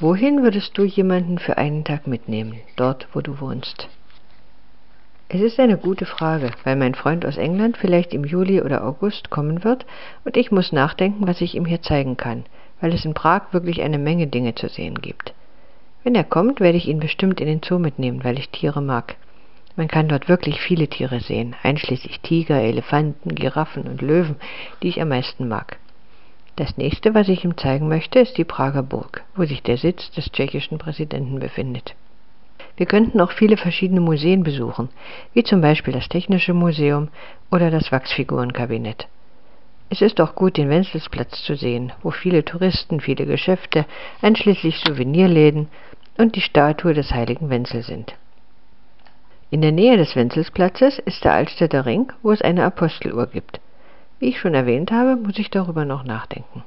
Wohin würdest du jemanden für einen Tag mitnehmen, dort wo du wohnst? Es ist eine gute Frage, weil mein Freund aus England vielleicht im Juli oder August kommen wird und ich muss nachdenken, was ich ihm hier zeigen kann, weil es in Prag wirklich eine Menge Dinge zu sehen gibt. Wenn er kommt, werde ich ihn bestimmt in den Zoo mitnehmen, weil ich Tiere mag. Man kann dort wirklich viele Tiere sehen, einschließlich Tiger, Elefanten, Giraffen und Löwen, die ich am meisten mag. Das nächste, was ich ihm zeigen möchte, ist die Prager Burg, wo sich der Sitz des tschechischen Präsidenten befindet. Wir könnten auch viele verschiedene Museen besuchen, wie zum Beispiel das Technische Museum oder das Wachsfigurenkabinett. Es ist auch gut, den Wenzelsplatz zu sehen, wo viele Touristen, viele Geschäfte, einschließlich Souvenirläden und die Statue des heiligen Wenzel sind. In der Nähe des Wenzelsplatzes ist der Altstädter Ring, wo es eine Aposteluhr gibt. Wie ich schon erwähnt habe, muss ich darüber noch nachdenken.